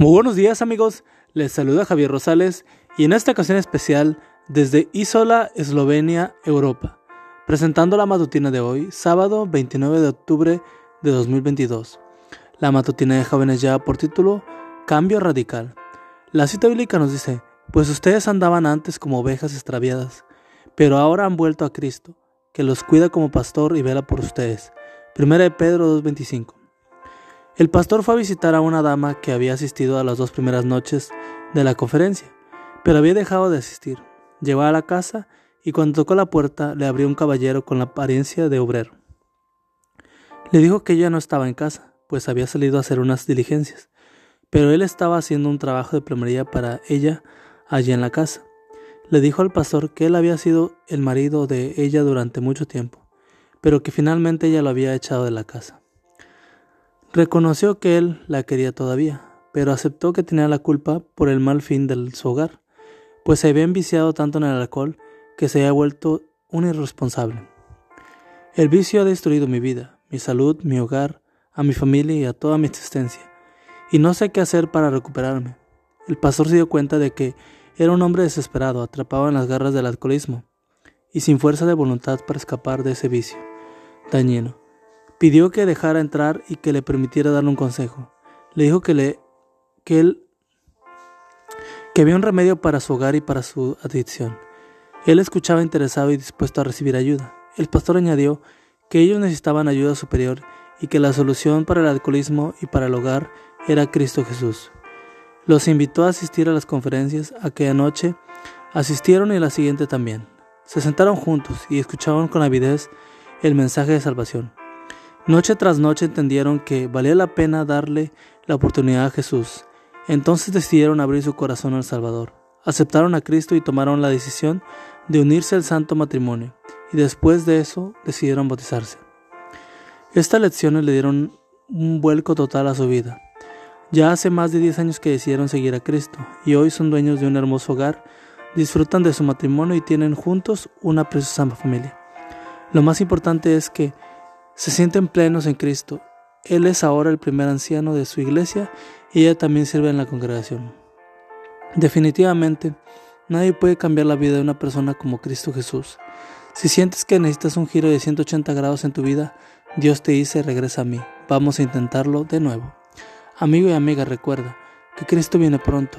Muy buenos días amigos, les saluda Javier Rosales y en esta ocasión especial desde Isola, Eslovenia, Europa, presentando la matutina de hoy, sábado 29 de octubre de 2022. La matutina de jóvenes ya por título Cambio Radical. La cita bíblica nos dice, pues ustedes andaban antes como ovejas extraviadas, pero ahora han vuelto a Cristo, que los cuida como pastor y vela por ustedes. 1 de Pedro 2.25. El pastor fue a visitar a una dama que había asistido a las dos primeras noches de la conferencia, pero había dejado de asistir. Llegó a la casa y cuando tocó la puerta le abrió un caballero con la apariencia de obrero. Le dijo que ella no estaba en casa, pues había salido a hacer unas diligencias, pero él estaba haciendo un trabajo de plomería para ella allí en la casa. Le dijo al pastor que él había sido el marido de ella durante mucho tiempo, pero que finalmente ella lo había echado de la casa. Reconoció que él la quería todavía, pero aceptó que tenía la culpa por el mal fin de su hogar, pues se había enviciado tanto en el alcohol que se había vuelto un irresponsable. El vicio ha destruido mi vida, mi salud, mi hogar, a mi familia y a toda mi existencia, y no sé qué hacer para recuperarme. El pastor se dio cuenta de que era un hombre desesperado, atrapado en las garras del alcoholismo, y sin fuerza de voluntad para escapar de ese vicio dañino. Pidió que dejara entrar y que le permitiera darle un consejo. Le dijo que, le, que él que había un remedio para su hogar y para su adicción. Él escuchaba interesado y dispuesto a recibir ayuda. El pastor añadió que ellos necesitaban ayuda superior y que la solución para el alcoholismo y para el hogar era Cristo Jesús. Los invitó a asistir a las conferencias aquella noche, asistieron y la siguiente también. Se sentaron juntos y escuchaban con avidez el mensaje de salvación. Noche tras noche entendieron que valía la pena darle la oportunidad a Jesús. Entonces decidieron abrir su corazón al Salvador. Aceptaron a Cristo y tomaron la decisión de unirse al santo matrimonio. Y después de eso decidieron bautizarse. Estas lecciones le dieron un vuelco total a su vida. Ya hace más de 10 años que decidieron seguir a Cristo y hoy son dueños de un hermoso hogar, disfrutan de su matrimonio y tienen juntos una preciosa familia. Lo más importante es que se sienten plenos en Cristo. Él es ahora el primer anciano de su iglesia y ella también sirve en la congregación. Definitivamente, nadie puede cambiar la vida de una persona como Cristo Jesús. Si sientes que necesitas un giro de 180 grados en tu vida, Dios te dice regresa a mí. Vamos a intentarlo de nuevo. Amigo y amiga, recuerda que Cristo viene pronto